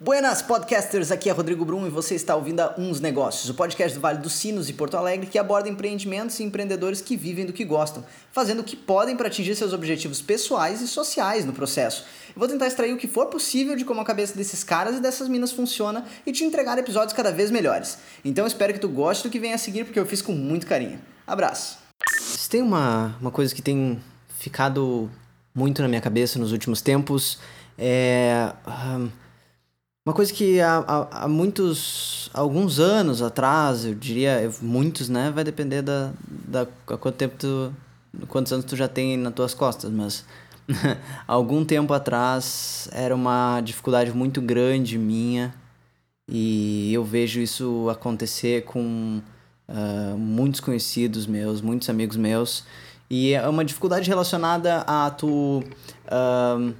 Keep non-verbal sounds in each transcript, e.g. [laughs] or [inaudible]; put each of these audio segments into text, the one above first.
Buenas podcasters, aqui é Rodrigo Brum e você está ouvindo a Uns Negócios, o podcast do Vale dos Sinos e Porto Alegre que aborda empreendimentos e empreendedores que vivem do que gostam, fazendo o que podem para atingir seus objetivos pessoais e sociais no processo. Eu vou tentar extrair o que for possível de como a cabeça desses caras e dessas minas funciona e te entregar episódios cada vez melhores. Então espero que tu goste do que vem a seguir porque eu fiz com muito carinho. Abraço! Se tem uma, uma coisa que tem ficado muito na minha cabeça nos últimos tempos é... uma coisa que há, há, muitos, alguns anos atrás, eu diria, muitos, né? Vai depender da, da quanto tempo tu, quantos anos tu já tem nas tuas costas, mas [laughs] algum tempo atrás era uma dificuldade muito grande minha e eu vejo isso acontecer com uh, muitos conhecidos meus, muitos amigos meus e é uma dificuldade relacionada a tu uh,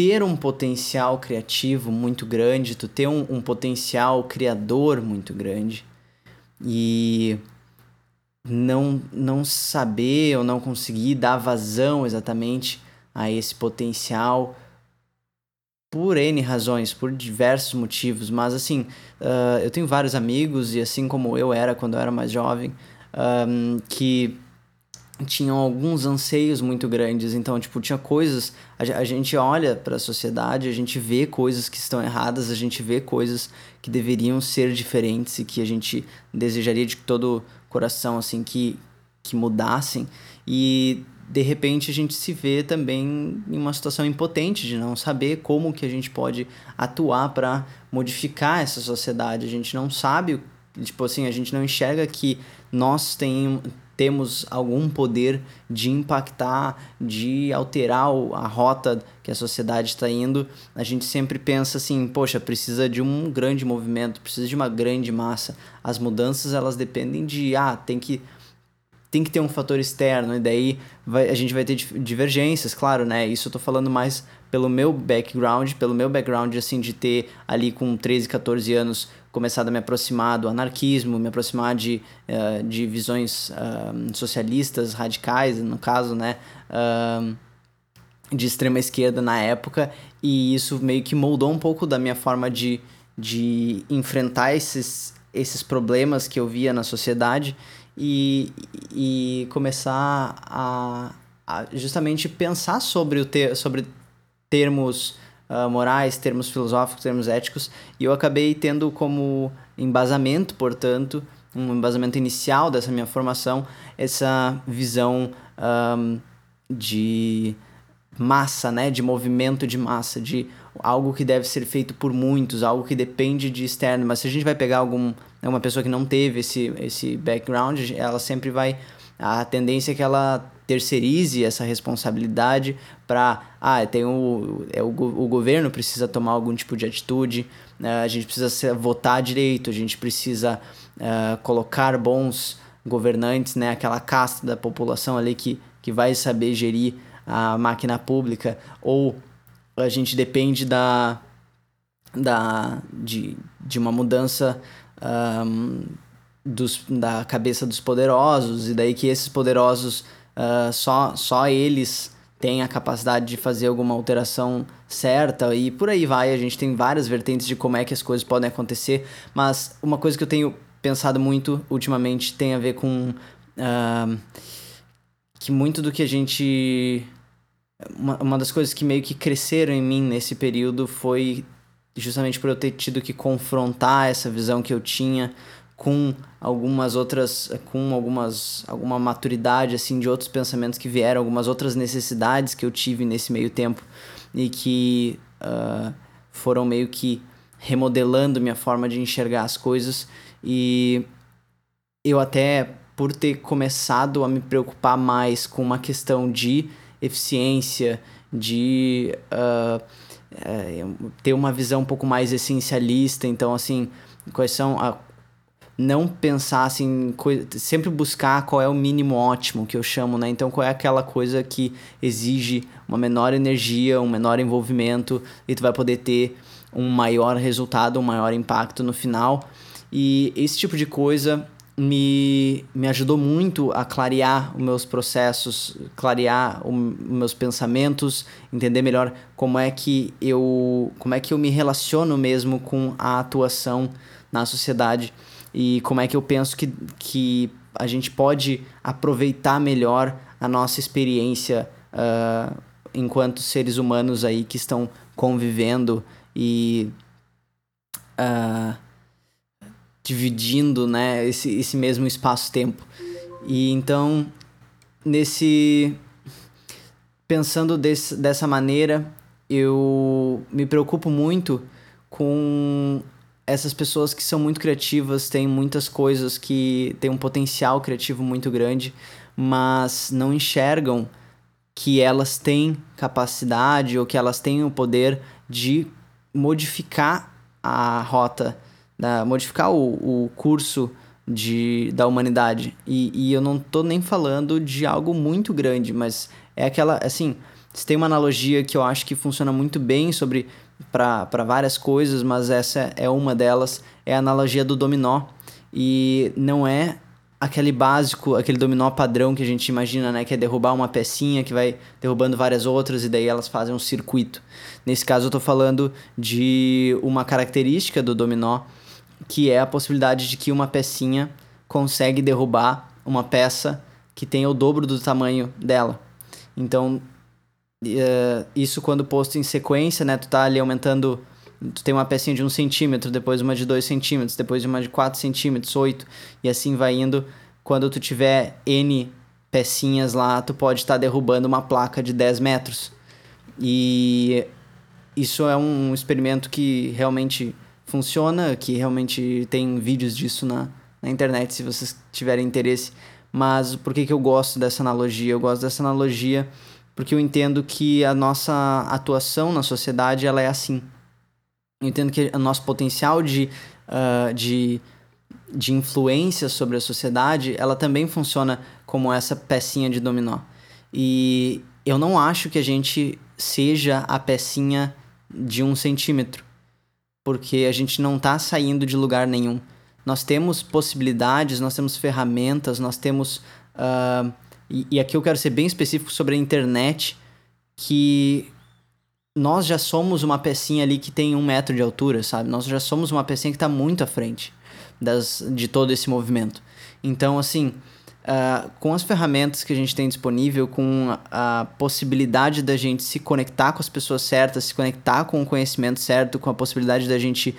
ter um potencial criativo muito grande, tu ter um, um potencial criador muito grande e não, não saber ou não conseguir dar vazão exatamente a esse potencial por N razões, por diversos motivos, mas assim, uh, eu tenho vários amigos e assim como eu era quando eu era mais jovem, um, que tinham alguns anseios muito grandes. Então, tipo, tinha coisas. A, a gente olha para a sociedade, a gente vê coisas que estão erradas, a gente vê coisas que deveriam ser diferentes e que a gente desejaria de todo coração, assim, que, que mudassem. E de repente a gente se vê também em uma situação impotente de não saber como que a gente pode atuar para modificar essa sociedade. A gente não sabe, tipo assim, a gente não enxerga que nós tem, temos algum poder de impactar, de alterar a rota que a sociedade está indo, a gente sempre pensa assim, poxa, precisa de um grande movimento, precisa de uma grande massa. As mudanças elas dependem de, ah, tem que tem que ter um fator externo, e daí vai, a gente vai ter divergências, claro, né? Isso eu tô falando mais pelo meu background, pelo meu background, assim, de ter ali com 13, 14 anos começado a me aproximar do anarquismo, me aproximar de, uh, de visões uh, socialistas radicais, no caso, né? Uh, de extrema esquerda na época, e isso meio que moldou um pouco da minha forma de, de enfrentar esses, esses problemas que eu via na sociedade e, e começar a, a justamente pensar sobre, o ter, sobre termos uh, morais, termos filosóficos, termos éticos, e eu acabei tendo como embasamento, portanto, um embasamento inicial dessa minha formação, essa visão um, de massa, né, de movimento de massa, de algo que deve ser feito por muitos, algo que depende de externo. Mas se a gente vai pegar algum uma pessoa que não teve esse esse background, ela sempre vai a tendência é que ela terceirize essa responsabilidade para ah tem o, é o, o governo precisa tomar algum tipo de atitude uh, a gente precisa votar direito a gente precisa uh, colocar bons governantes né aquela casta da população ali que, que vai saber gerir a máquina pública ou a gente depende da, da de, de uma mudança um, dos, da cabeça dos poderosos e daí que esses poderosos uh, só, só eles têm a capacidade de fazer alguma alteração certa e por aí vai. A gente tem várias vertentes de como é que as coisas podem acontecer, mas uma coisa que eu tenho pensado muito ultimamente tem a ver com uh, que muito do que a gente. Uma, uma das coisas que meio que cresceram em mim nesse período foi justamente por eu ter tido que confrontar essa visão que eu tinha com algumas outras com algumas alguma maturidade assim de outros pensamentos que vieram algumas outras necessidades que eu tive nesse meio tempo e que uh, foram meio que remodelando minha forma de enxergar as coisas. E eu até por ter começado a me preocupar mais com uma questão de eficiência de uh, ter uma visão um pouco mais essencialista então assim quais são a, não pensar assim, sempre buscar qual é o mínimo ótimo que eu chamo, né? Então, qual é aquela coisa que exige uma menor energia, um menor envolvimento e tu vai poder ter um maior resultado, um maior impacto no final. E esse tipo de coisa me, me ajudou muito a clarear os meus processos, clarear os meus pensamentos, entender melhor como é que eu como é que eu me relaciono mesmo com a atuação na sociedade e como é que eu penso que, que a gente pode aproveitar melhor a nossa experiência uh, enquanto seres humanos aí que estão convivendo e uh, dividindo né, esse, esse mesmo espaço-tempo. E então, nesse. Pensando desse, dessa maneira, eu me preocupo muito com essas pessoas que são muito criativas, têm muitas coisas que têm um potencial criativo muito grande, mas não enxergam que elas têm capacidade ou que elas têm o poder de modificar a rota da, modificar o, o curso de, da humanidade. E, e eu não tô nem falando de algo muito grande, mas é aquela, assim, você tem uma analogia que eu acho que funciona muito bem sobre para várias coisas, mas essa é uma delas, é a analogia do dominó. E não é aquele básico, aquele dominó padrão que a gente imagina, né? Que é derrubar uma pecinha que vai derrubando várias outras e daí elas fazem um circuito. Nesse caso eu tô falando de uma característica do dominó que é a possibilidade de que uma pecinha consegue derrubar uma peça que tem o dobro do tamanho dela. Então, uh, isso quando posto em sequência, né? Tu tá ali aumentando... Tu tem uma pecinha de 1 um centímetro, depois uma de 2 centímetros, depois uma de 4 centímetros, 8, e assim vai indo. Quando tu tiver N pecinhas lá, tu pode estar tá derrubando uma placa de 10 metros. E isso é um experimento que realmente funciona, que realmente tem vídeos disso na, na internet, se vocês tiverem interesse. Mas por que, que eu gosto dessa analogia? Eu gosto dessa analogia porque eu entendo que a nossa atuação na sociedade ela é assim. Eu entendo que o nosso potencial de, uh, de, de influência sobre a sociedade, ela também funciona como essa pecinha de dominó. E eu não acho que a gente seja a pecinha de um centímetro porque a gente não está saindo de lugar nenhum. Nós temos possibilidades, nós temos ferramentas, nós temos. Uh, e, e aqui eu quero ser bem específico sobre a internet, que nós já somos uma pecinha ali que tem um metro de altura, sabe? Nós já somos uma pecinha que está muito à frente das, de todo esse movimento. Então, assim, uh, com as ferramentas que a gente tem disponível, com a, possibilidade da gente se conectar com as pessoas certas, se conectar com o conhecimento certo, com a possibilidade da gente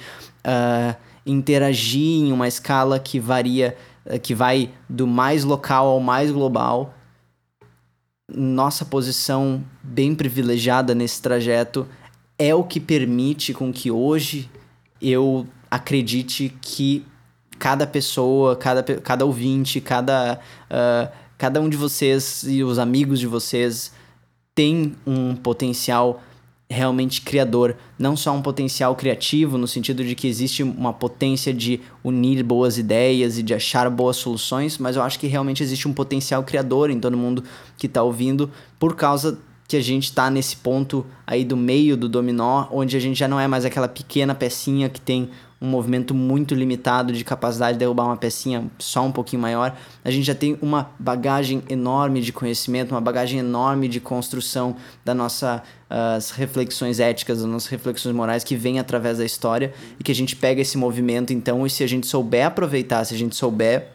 uh, interagir em uma escala que varia, uh, que vai do mais local ao mais global, nossa posição bem privilegiada nesse trajeto é o que permite com que hoje eu acredite que cada pessoa, cada, cada ouvinte, cada, uh, cada um de vocês e os amigos de vocês tem um potencial realmente criador, não só um potencial criativo no sentido de que existe uma potência de unir boas ideias e de achar boas soluções, mas eu acho que realmente existe um potencial criador em todo mundo que está ouvindo por causa que a gente está nesse ponto aí do meio do dominó, onde a gente já não é mais aquela pequena pecinha que tem um movimento muito limitado de capacidade de derrubar uma pecinha só um pouquinho maior. A gente já tem uma bagagem enorme de conhecimento, uma bagagem enorme de construção das nossas uh, reflexões éticas, das nossas reflexões morais que vem através da história e que a gente pega esse movimento então e se a gente souber aproveitar, se a gente souber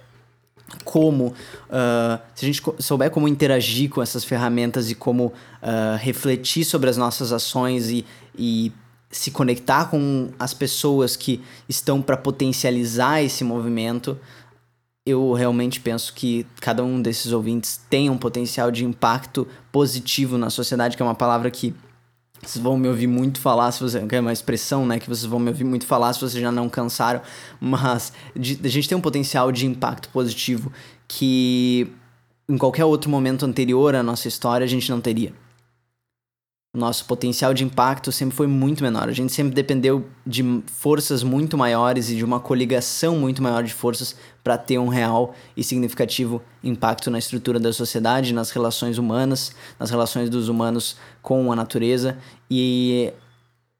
como uh, se a gente souber como interagir com essas ferramentas e como uh, refletir sobre as nossas ações e, e se conectar com as pessoas que estão para potencializar esse movimento, eu realmente penso que cada um desses ouvintes tem um potencial de impacto positivo na sociedade, que é uma palavra que vocês vão me ouvir muito falar, se você é uma expressão, né, que vocês vão me ouvir muito falar se vocês já não cansaram, mas de, a gente tem um potencial de impacto positivo que em qualquer outro momento anterior à nossa história a gente não teria nosso potencial de impacto sempre foi muito menor. A gente sempre dependeu de forças muito maiores e de uma coligação muito maior de forças para ter um real e significativo impacto na estrutura da sociedade, nas relações humanas, nas relações dos humanos com a natureza. E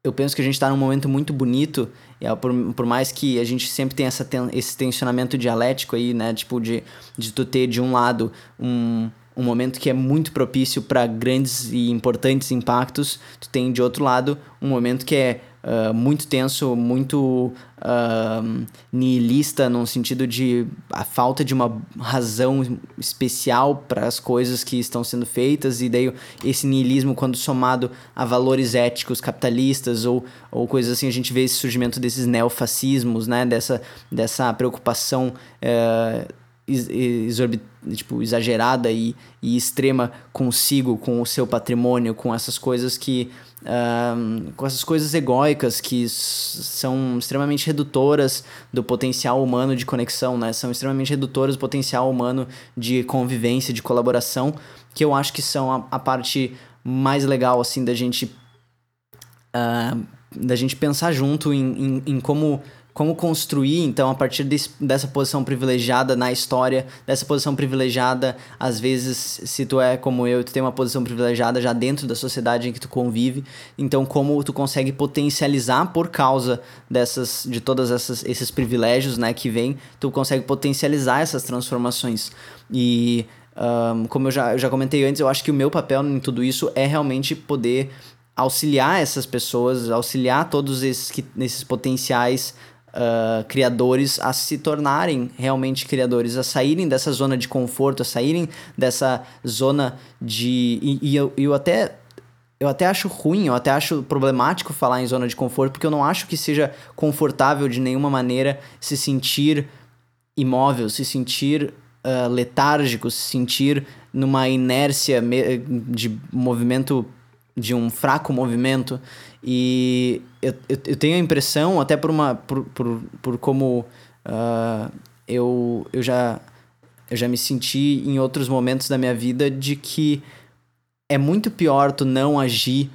eu penso que a gente está num momento muito bonito, e, por, por mais que a gente sempre tenha essa esse tensionamento dialético aí, né? Tipo, de, de tu ter de um lado um, um momento que é muito propício para grandes e importantes impactos, tu tem de outro lado um momento que é uh, muito tenso, muito uh, nihilista, no sentido de a falta de uma razão especial para as coisas que estão sendo feitas, e daí esse nihilismo, quando somado a valores éticos capitalistas ou, ou coisas assim, a gente vê esse surgimento desses neofascismos, né? dessa, dessa preocupação. Uh, tipo, exagerada e, e extrema consigo, com o seu patrimônio, com essas coisas que com essas coisas egóicas que são extremamente redutoras do potencial humano de conexão, né? São extremamente redutoras do potencial humano de convivência, de colaboração, que eu acho que são a, a parte mais legal, assim, da gente... Uh, da gente pensar junto em, em, em como como construir, então, a partir desse, dessa posição privilegiada na história, dessa posição privilegiada, às vezes, se tu é como eu, tu tem uma posição privilegiada já dentro da sociedade em que tu convive, então como tu consegue potencializar por causa dessas, de todas esses privilégios, né, que vem, tu consegue potencializar essas transformações. E um, como eu já, eu já comentei antes, eu acho que o meu papel em tudo isso é realmente poder auxiliar essas pessoas, auxiliar todos esses, esses potenciais uh, criadores a se tornarem realmente criadores, a saírem dessa zona de conforto, a saírem dessa zona de. E, e eu, eu até. Eu até acho ruim, eu até acho problemático falar em zona de conforto, porque eu não acho que seja confortável de nenhuma maneira se sentir imóvel, se sentir uh, letárgico, se sentir numa inércia de movimento, de um fraco movimento. E eu, eu, eu tenho a impressão, até por uma. por, por, por como uh, eu, eu, já, eu já me senti em outros momentos da minha vida de que é muito pior tu não agir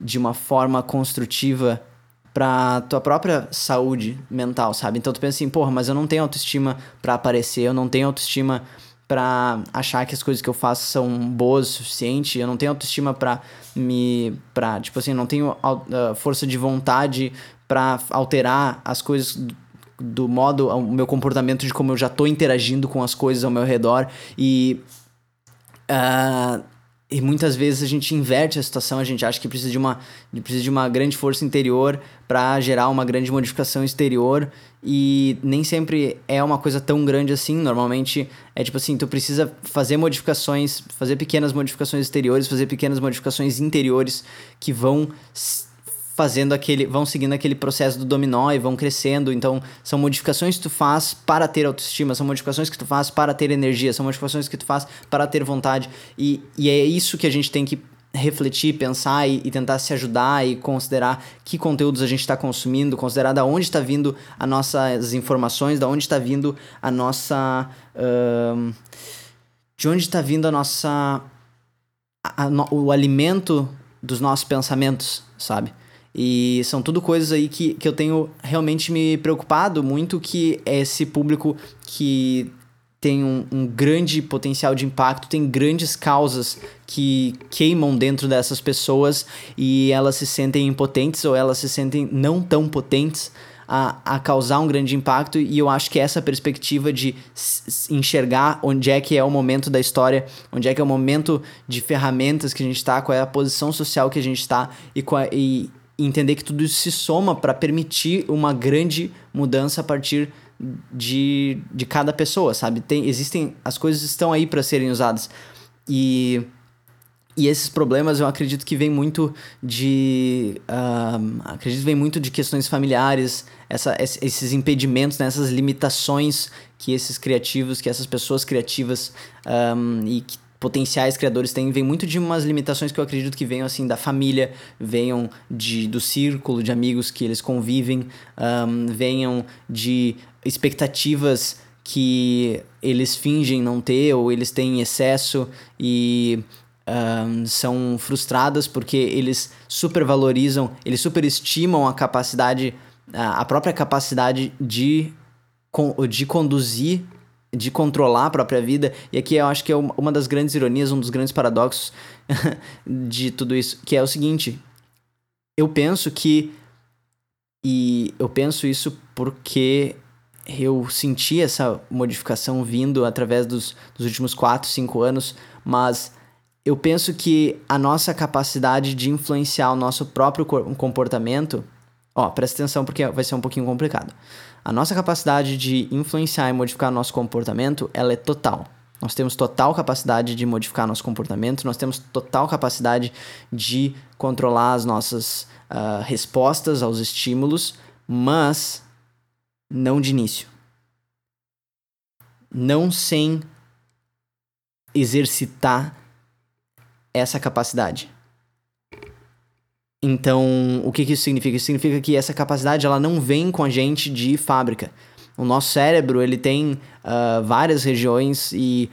de uma forma construtiva pra tua própria saúde mental, sabe? Então tu pensa assim, porra, mas eu não tenho autoestima para aparecer, eu não tenho autoestima para achar que as coisas que eu faço são boas o suficiente, eu não tenho autoestima para me para tipo assim, não tenho uh, força de vontade para alterar as coisas do, do modo o meu comportamento de como eu já tô interagindo com as coisas ao meu redor. E uh, e muitas vezes a gente inverte a situação, a gente acha que precisa de uma, precisa de uma grande força interior para gerar uma grande modificação exterior e nem sempre é uma coisa tão grande assim. Normalmente é tipo assim, tu precisa fazer modificações, fazer pequenas modificações exteriores, fazer pequenas modificações interiores que vão fazendo aquele, vão seguindo aquele processo do dominó e vão crescendo. Então, são modificações que tu faz para ter autoestima, são modificações que tu faz para ter energia, são modificações que tu faz para ter vontade. E, e é isso que a gente tem que refletir, pensar e, e, tentar se ajudar e considerar que conteúdos a gente está consumindo, considerar da onde está vindo as nossas informações, da onde está vindo a nossa. Uh, de onde está vindo a nossa. A, a, o alimento dos nossos pensamentos, sabe? E são tudo coisas aí que, que eu tenho realmente me preocupado muito que esse público que tem um, um, grande potencial de impacto, tem grandes causas que queimam dentro dessas pessoas e elas se sentem impotentes ou elas se sentem não tão potentes a, a causar um grande impacto. E eu acho que essa perspectiva de enxergar onde é que é o momento da história, onde é que é o momento de ferramentas que a gente está, qual é a posição social que a gente está e, e, e entender que tudo isso se soma para permitir uma grande mudança a partir de, de cada pessoa, sabe? Tem, existem as coisas estão aí para serem usadas e e esses problemas eu acredito que vem muito de uh, acredito vem muito de questões familiares essa, esses impedimentos né? essas limitações que esses criativos que essas pessoas criativas um, e que potenciais criadores têm vem muito de umas limitações que eu acredito que venham assim da família, venham de, do círculo de amigos que eles convivem, um, venham de expectativas que eles fingem não ter ou eles têm em excesso e um, são frustradas porque eles supervalorizam, eles superestimam a capacidade, a própria capacidade de, de conduzir de controlar a própria vida. E aqui eu acho que é uma das grandes ironias, um dos grandes paradoxos [laughs] de tudo isso, que é o seguinte: eu penso que. E eu penso isso porque eu senti essa modificação vindo através dos, dos últimos 4, 5 anos, mas eu penso que a nossa capacidade de influenciar o nosso próprio comportamento. Ó, presta atenção porque vai ser um pouquinho complicado. A nossa capacidade de influenciar e modificar nosso comportamento, ela é total. Nós temos total capacidade de modificar nosso comportamento, nós temos total capacidade de controlar as nossas uh, respostas aos estímulos, mas não de início. Não sem exercitar essa capacidade. Então, o que, que isso significa? Isso significa que essa capacidade ela não vem com a gente de fábrica. O nosso cérebro ele tem uh, várias regiões e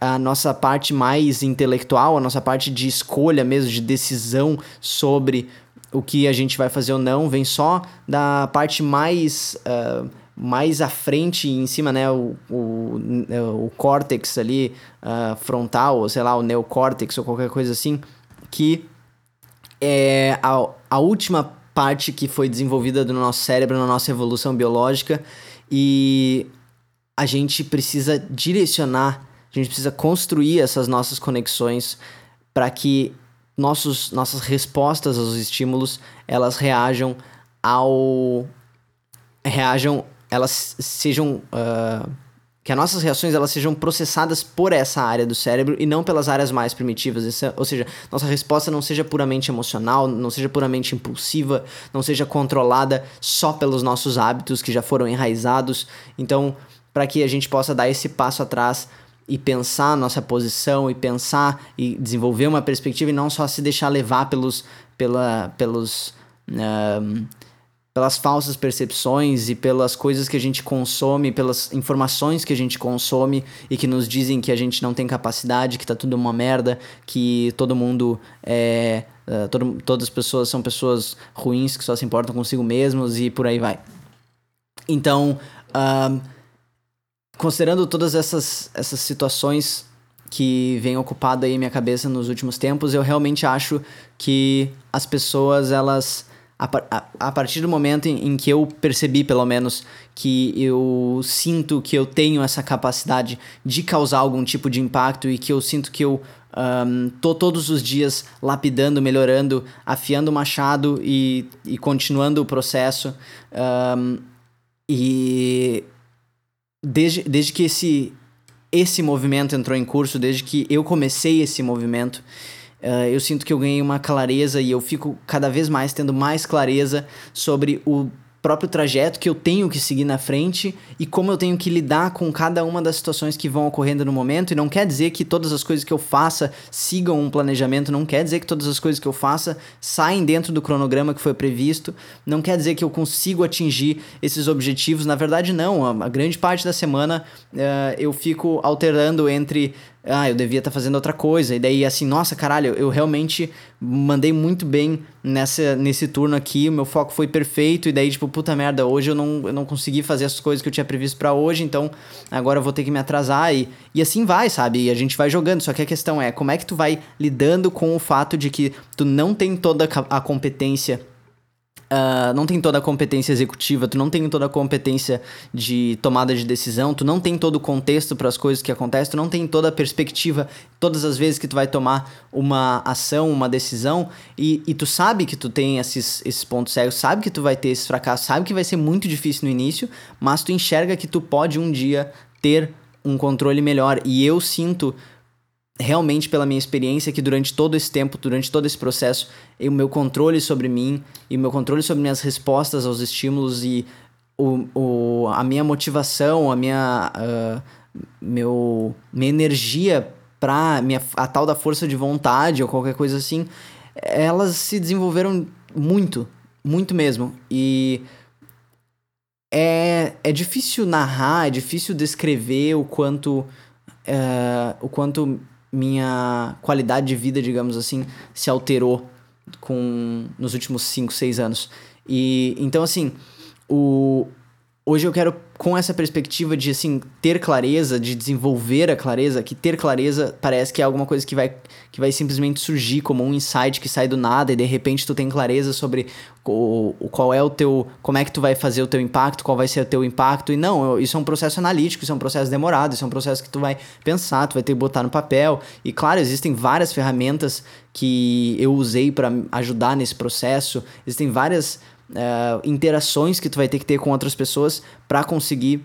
a nossa parte mais intelectual, a nossa parte de escolha mesmo, de decisão sobre o que a gente vai fazer ou não, vem só da parte mais uh, mais à frente em cima, né, o, o, o córtex ali uh, frontal, ou sei lá, o neocórtex ou qualquer coisa assim, que é a, a última parte que foi desenvolvida do nosso cérebro na nossa evolução biológica e a gente precisa direcionar, a gente precisa construir essas nossas conexões para que nossos, nossas respostas aos estímulos elas reajam ao reajam elas sejam. Uh, que as nossas reações elas sejam processadas por essa área do cérebro e não pelas áreas mais primitivas. Essa, ou seja, nossa resposta não seja puramente emocional, não seja puramente impulsiva, não seja controlada só pelos nossos hábitos que já foram enraizados. Então, para que a gente possa dar esse passo atrás e pensar nossa posição e pensar e desenvolver uma perspectiva e não só se deixar levar pelos, pela, pelos uh, pelas falsas percepções e pelas coisas que a gente consome, pelas informações que a gente consome e que nos dizem que a gente não tem capacidade, que tá tudo uma merda, que todo mundo é. Uh, todo, todas as pessoas são pessoas ruins que só se importam consigo mesmos e por aí vai. Então, uh, considerando todas essas, essas situações que vem ocupado aí minha cabeça nos últimos tempos, eu realmente acho que as pessoas elas a, a, partir do momento em, em, que eu percebi, pelo menos, que eu sinto que eu tenho essa capacidade de causar algum tipo de impacto e que eu sinto que eu um, tô todos os dias lapidando, melhorando, afiando o machado e, e continuando o processo. Um, e desde, desde que esse, esse movimento entrou em curso, desde que eu comecei esse movimento, Uh, eu sinto que eu ganhei uma clareza e eu fico cada vez mais tendo mais clareza sobre o próprio trajeto que eu tenho que seguir na frente e como eu tenho que lidar com cada uma das situações que vão ocorrendo no momento. E não quer dizer que todas as coisas que eu faça sigam um planejamento, não quer dizer que todas as coisas que eu faça saem dentro do cronograma que foi previsto, não quer dizer que eu consigo atingir esses objetivos. Na verdade, não. A, grande parte da semana uh, eu fico alterando entre ah, eu devia estar tá fazendo outra coisa. E daí, assim, nossa, caralho, eu realmente mandei muito bem nessa, nesse turno aqui, o meu foco foi perfeito. E daí, tipo, puta merda, hoje eu não, eu não consegui fazer as coisas que eu tinha previsto para hoje, então agora eu vou ter que me atrasar. E, e assim vai, sabe? E a gente vai jogando. Só que a questão é, como é que tu vai lidando com o fato de que tu não tem toda a competência Uh, não tem toda a competência executiva, tu não tem toda a competência de tomada de decisão, tu não tem todo o contexto para as coisas que acontecem, tu não tem toda a perspectiva todas as vezes que tu vai tomar uma ação, uma decisão, e, e tu sabe que tu tem esses, esses pontos cegos, sabe que tu vai ter esses fracassos, sabe que vai ser muito difícil no início, mas tu enxerga que tu pode um dia ter um controle melhor. E eu sinto realmente pela minha experiência que durante todo esse tempo, durante todo esse processo, o meu controle sobre mim e o meu controle sobre minhas respostas aos estímulos e o, o, a minha motivação, a minha, uh, meu, minha energia para minha a tal da força de vontade ou qualquer coisa assim, elas se desenvolveram muito, muito mesmo. E é, é difícil narrar, é difícil descrever o quanto uh, o quanto minha qualidade de vida, digamos assim, se alterou com nos últimos 5, 6 anos. E então assim, o hoje eu quero com essa perspectiva de assim ter clareza, de desenvolver a clareza, que ter clareza parece que é alguma coisa que vai que vai simplesmente surgir como um insight que sai do nada e de repente tu tem clareza sobre o, qual é o teu, como é que tu vai fazer o teu impacto, qual vai ser o teu impacto. E não, isso é um processo analítico, isso é um processo demorado, isso é um processo que tu vai pensar, tu vai ter que botar no papel. E claro, existem várias ferramentas que eu usei para ajudar nesse processo, existem várias uh, interações que tu vai ter que ter com outras pessoas para conseguir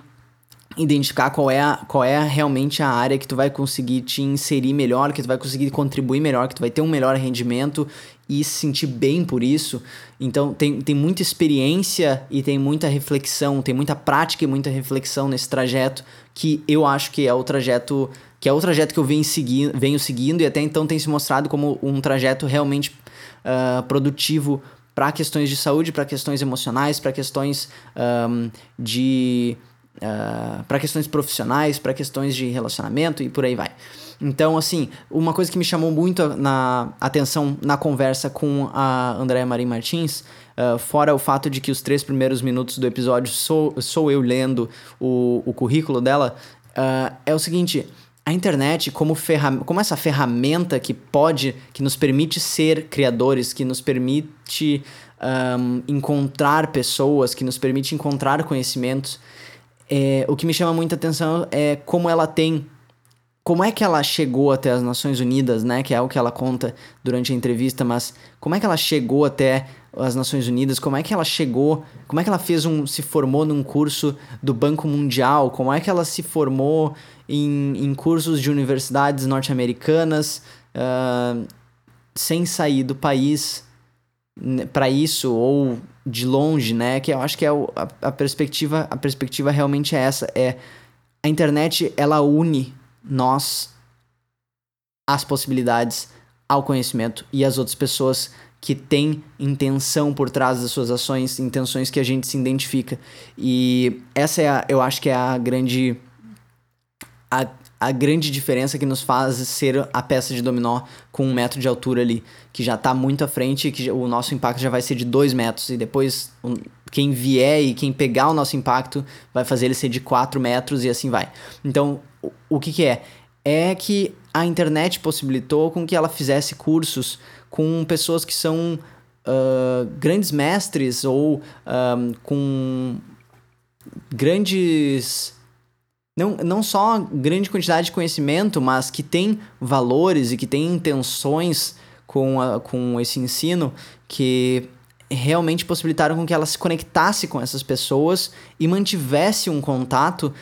identificar qual é, a, qual é realmente a área que tu vai conseguir te inserir melhor, que tu vai conseguir contribuir melhor, que tu vai ter um melhor rendimento e se sentir bem por isso. Então tem, tem muita experiência e tem muita reflexão, tem muita prática e muita reflexão nesse trajeto que eu acho que é o trajeto que é o trajeto que eu venho, segui venho seguindo e até então tem se mostrado como um trajeto realmente uh, produtivo para questões de saúde, para questões emocionais, para questões um, de. Uh, para questões profissionais, para questões de relacionamento e por aí vai. Então, assim, uma coisa que me chamou muito na atenção na conversa com a Andréa Marim Martins, uh, fora o fato de que os três primeiros minutos do episódio sou, sou eu lendo o, o currículo dela, uh, é o seguinte: a internet como, ferram como essa ferramenta que pode, que nos permite ser criadores, que nos permite um, encontrar pessoas, que nos permite encontrar conhecimentos, é, o que me chama muita atenção é como ela tem como é que ela chegou até as Nações Unidas, né? Que é o que ela conta durante a entrevista, mas como é que ela chegou até as Nações Unidas? Como é que ela chegou? Como é que ela fez um, se formou num curso do Banco Mundial? Como é que ela se formou em, em cursos de universidades norte-americanas uh, sem sair do país né, para isso ou de longe, né? Que eu acho que é o, a, a perspectiva, a perspectiva realmente é essa, é a internet ela une nós as possibilidades ao conhecimento e as outras pessoas que têm intenção por trás das suas ações, intenções que a gente se identifica. E essa é, a, eu acho que é a grande a, a grande diferença que nos faz ser a peça de dominó com um metro de altura ali, que já está muito à frente, que o nosso impacto já vai ser de dois metros, e depois quem vier e quem pegar o nosso impacto vai fazer ele ser de 4 metros e assim vai. Então, o, o que, que é? É que a internet possibilitou com que ela fizesse cursos com pessoas que são uh, grandes mestres ou uh, com grandes não, não só grande quantidade de conhecimento, mas que tem valores e que tem intenções com, a, com esse ensino que realmente possibilitaram com que ela se conectasse com essas pessoas e mantivesse um contato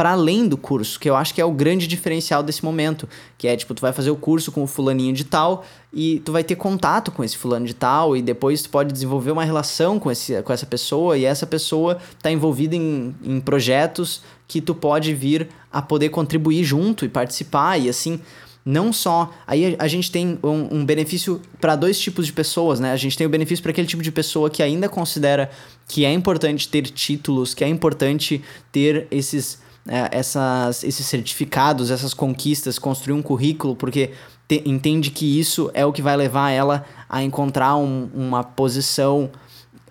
para além do curso, que eu acho que é o grande diferencial desse momento, que é tipo, tu vai fazer o curso com o fulaninho de tal e tu vai ter contato com esse fulano de tal e depois tu pode desenvolver uma relação com, esse, com essa pessoa e essa pessoa está envolvida em, em projetos que tu pode vir a poder contribuir junto e participar e assim não só. Aí a, gente tem um, um benefício para dois tipos de pessoas, né? A gente tem o benefício para aquele tipo de pessoa que ainda considera que é importante ter títulos, que é importante ter esses, é, essas, esses certificados, essas conquistas, construir um currículo, porque te, entende que isso é o que vai levar ela a encontrar um, uma posição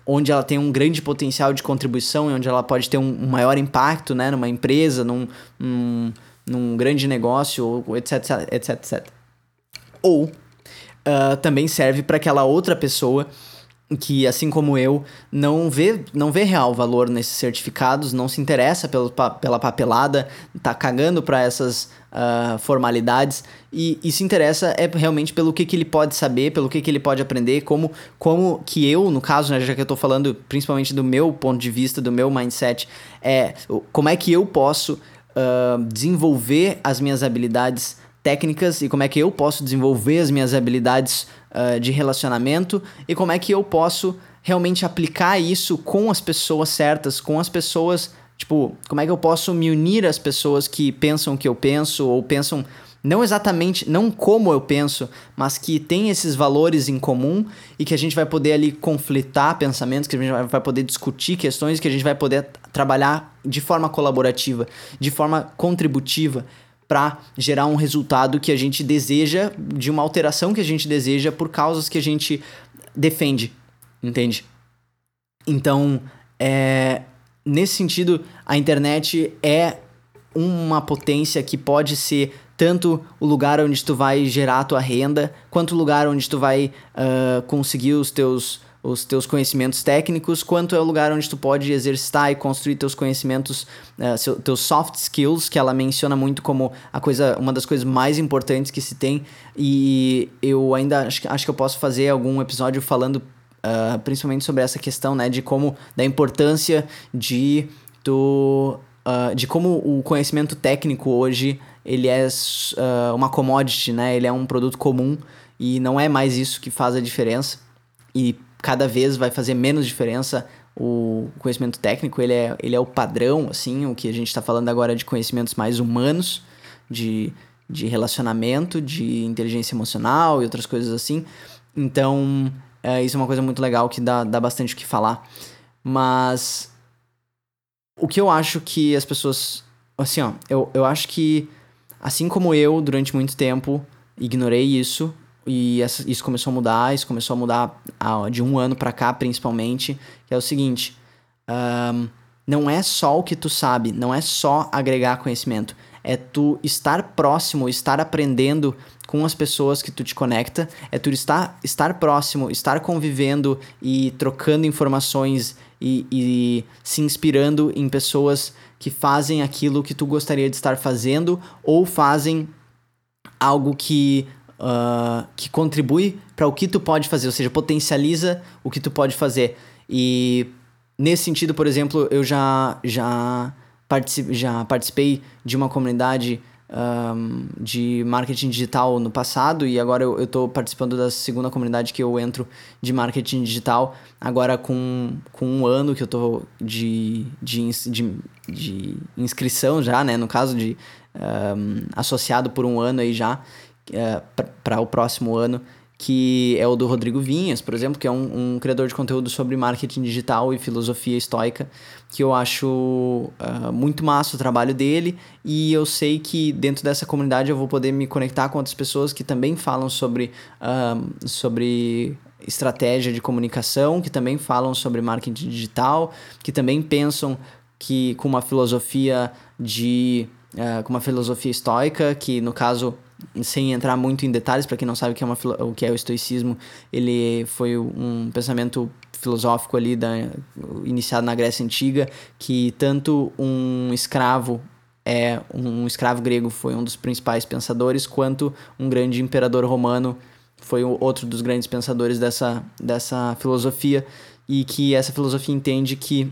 onde ela tem um grande potencial de contribuição e onde ela pode ter um, um maior impacto né, numa empresa, num, num grande negócio, etc, etc, etc. Ou uh, também serve para aquela outra pessoa que, assim como eu, não vê, não vê real valor nesses certificados, não se interessa pelo, pela papelada, tá cagando para essas uh, formalidades e, e, se interessa é realmente pelo que, que ele pode saber, pelo que, que ele pode aprender, como, como que eu, no caso, né, já que eu estou falando principalmente do meu ponto de vista, do meu mindset, é como é que eu posso uh, desenvolver as minhas habilidades técnicas e como é que eu posso desenvolver as minhas habilidades uh, de relacionamento e como é que eu posso realmente aplicar isso com as pessoas certas, com as pessoas, tipo, como é que eu posso me unir às pessoas que pensam o que eu penso ou pensam não exatamente, não como eu penso, mas que tem esses valores em comum e que a gente vai poder ali conflitar pensamentos, que a gente vai poder discutir questões, que a gente vai poder trabalhar de forma colaborativa, de forma contributiva para gerar um resultado que a gente deseja, de uma alteração que a gente deseja por causas que a gente defende, entende? Então, é, nesse sentido, a internet é uma potência que pode ser tanto o lugar onde tu vai gerar a tua renda, quanto o lugar onde tu vai uh, conseguir os teus, os teus conhecimentos técnicos, quanto é o lugar onde tu pode exercitar e construir teus conhecimentos, uh, seu, teus soft skills, que ela menciona muito como a coisa, uma das coisas mais importantes que se tem. E eu ainda acho, acho que eu posso fazer algum episódio falando uh, principalmente sobre essa questão, né, de como, da importância de tu, uh, de como o conhecimento técnico hoje, ele é uh, uma commodity, né, ele é um produto comum e não é mais isso que faz a diferença e cada vez vai fazer menos diferença o conhecimento técnico, ele é, ele é o padrão, assim, o que a gente está falando agora de conhecimentos mais humanos, de, de relacionamento, de inteligência emocional e outras coisas assim. Então, é, isso é uma coisa muito legal que dá, dá bastante o que falar. Mas o que eu acho que as pessoas. Assim, ó, eu, eu acho que, assim como eu, durante muito tempo, ignorei isso, e essa, isso começou a mudar, isso começou a mudar de um ano para cá, principalmente, que é o seguinte. Um, não é só o que tu sabe, não é só agregar conhecimento, é tu estar próximo, estar aprendendo com as pessoas que tu te conecta, é tu estar, estar próximo, estar convivendo e trocando informações e, e se inspirando em pessoas que fazem aquilo que tu gostaria de estar fazendo ou fazem algo que, uh, que contribui para o que tu pode fazer, ou seja, potencializa o que tu pode fazer. E nesse sentido, por exemplo, eu já, já, particip, já participei de uma comunidade um, de marketing digital no passado e agora eu estou participando da segunda comunidade que eu entro de marketing digital, agora com, com um ano que eu estou de, de, de, de, inscrição já, né? No caso de um, associado por um ano aí já, eh, para o próximo ano que é o do Rodrigo Vinhas, por exemplo, que é um, um, criador de conteúdo sobre marketing digital e filosofia estoica, que eu acho uh, muito massa o trabalho dele e eu sei que dentro dessa comunidade eu vou poder me conectar com outras pessoas que também falam sobre, uh, sobre estratégia de comunicação, que também falam sobre marketing digital, que também pensam que com uma filosofia de uh, com uma filosofia estoica, que no caso sem entrar muito em detalhes, para quem não sabe o que, é uma, o que é o estoicismo, ele foi um pensamento filosófico ali da, iniciado na Grécia Antiga, que tanto um escravo é um escravo grego foi um dos principais pensadores, quanto um grande imperador romano foi outro dos grandes pensadores dessa, dessa filosofia, e que essa filosofia entende que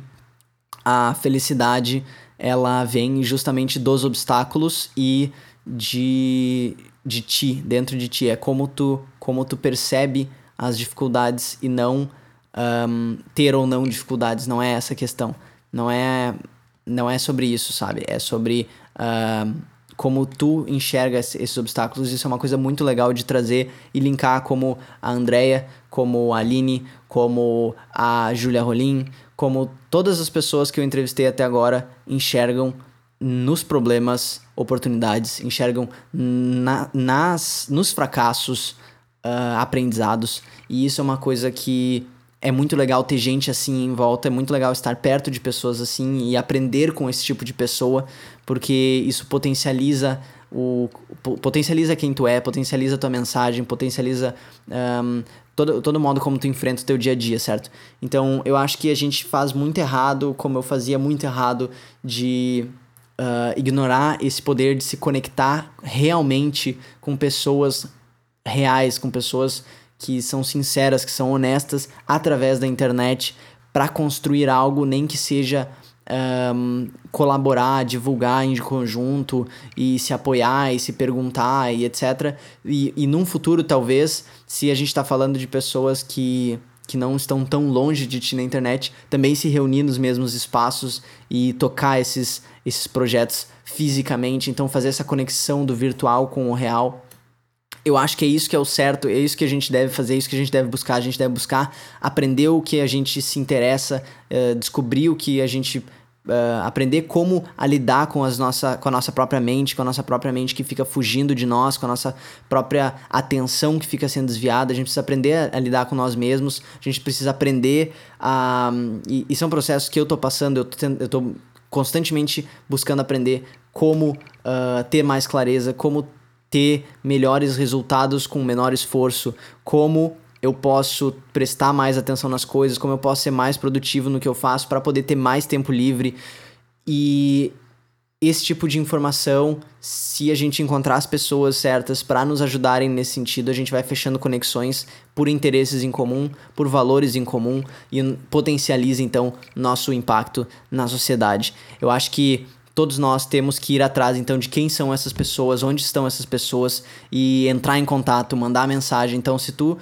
a felicidade ela vem justamente dos obstáculos e de, de ti, dentro de ti. É como tu, como tu percebe as dificuldades e não um, ter ou não dificuldades. Não é essa a questão. Não é, não é sobre isso, sabe? É sobre uh, como tu enxerga esses obstáculos. Isso é uma coisa muito legal de trazer e linkar como a Andrea, como a Aline, como a Julia Rolim, como todas as pessoas que eu entrevistei até agora enxergam nos problemas oportunidades, enxergam na, nas, nos fracassos uh, aprendizados. E isso é uma coisa que é muito legal ter gente assim em volta, é muito legal estar perto de pessoas assim e aprender com esse tipo de pessoa, porque isso potencializa o potencializa quem tu é, potencializa tua mensagem, potencializa um, todo, todo modo como tu enfrenta o teu dia a dia, certo? Então eu acho que a gente faz muito errado, como eu fazia muito errado, de uh, ignorar esse poder de se conectar realmente com pessoas reais, com pessoas que são sinceras, que são honestas através da internet para construir algo, nem que seja um, colaborar, divulgar em conjunto e se apoiar e se perguntar e etc. E, e num futuro, talvez, se a gente está falando de pessoas que que não estão tão longe de ti na internet, também se reunir nos mesmos espaços e tocar esses, esses projetos fisicamente, então fazer essa conexão do virtual com o real. Eu acho que é isso que é o certo, é isso que a gente deve fazer, é isso que a gente deve buscar. A gente deve buscar aprender o que a gente se interessa, uh, descobrir o que a gente uh, aprender como a lidar com, as nossa, com a nossa própria mente, com a nossa própria mente que fica fugindo de nós, com a nossa própria atenção que fica sendo desviada. A gente precisa aprender a, a lidar com nós mesmos, a gente precisa aprender a. E, e são processos que eu tô passando, eu tô, eu tô constantemente buscando aprender como uh, ter mais clareza, como ter melhores resultados com menor esforço, como eu posso prestar mais atenção nas coisas, como eu posso ser mais produtivo no que eu faço para poder ter mais tempo livre. E esse tipo de informação, se a gente encontrar as pessoas certas para nos ajudarem nesse sentido, a gente vai fechando conexões por interesses em comum, por valores em comum e potencializa então nosso impacto na sociedade. Eu acho que todos nós temos que ir atrás então de quem são essas pessoas, onde estão essas pessoas e entrar em contato, mandar mensagem. Então, se tu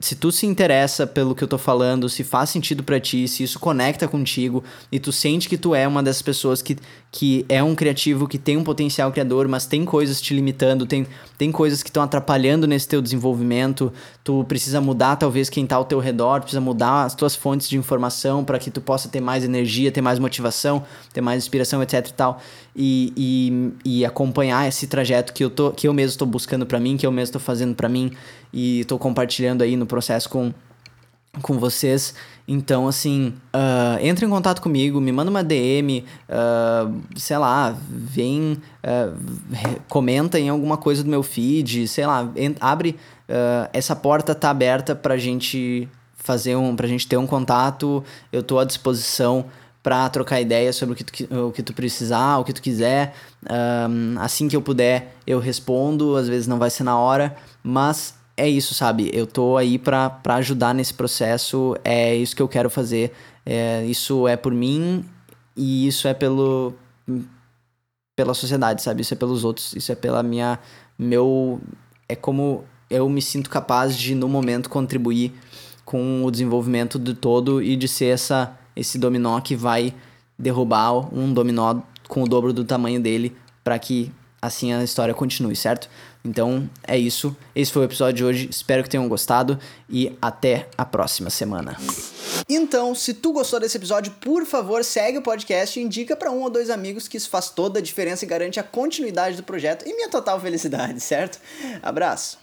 se tu se interessa pelo que eu tô falando, se faz sentido para ti, se isso conecta contigo e tu sente que tu é uma dessas pessoas que, que é um criativo, que tem um potencial criador, mas tem coisas te limitando, tem, tem coisas que estão atrapalhando nesse teu desenvolvimento, tu precisa mudar talvez quem tá ao teu redor, precisa mudar as tuas fontes de informação para que tu possa ter mais energia, ter mais motivação, ter mais inspiração, etc e tal, e, e, e acompanhar esse trajeto que eu, tô, que eu mesmo estou buscando para mim, que eu mesmo estou fazendo para mim e estou compartilhando aí no processo com, com vocês. Então, assim, uh, entra em contato comigo, me manda uma DM, uh, ah, sei lá, vem, uh, comenta em alguma coisa do meu feed, sei lá, abre. essa porta tá aberta pra gente fazer um. pra gente ter um contato. Eu tô à disposição para trocar ideias sobre o que, tu, o que tu precisar, o que tu quiser. Um, assim que eu puder, eu respondo. Às vezes não vai ser na hora, mas é isso, sabe? Eu tô aí pra ajudar nesse processo, é isso que eu quero fazer. É, isso é por mim e isso é pelo pela sociedade, sabe? Isso é pelos outros, isso é pela minha meu é como eu me sinto capaz de no momento contribuir com o desenvolvimento do todo e de ser essa esse dominó que vai derrubar um dominó com o dobro do tamanho dele para que assim a história continue, certo? Então é isso. Esse foi o episódio de hoje. Espero que tenham gostado e até a próxima semana. Então, se tu gostou desse episódio, por favor, segue o podcast e indica para um ou dois amigos que isso faz toda a diferença e garante a continuidade do projeto e minha total felicidade, certo? Abraço.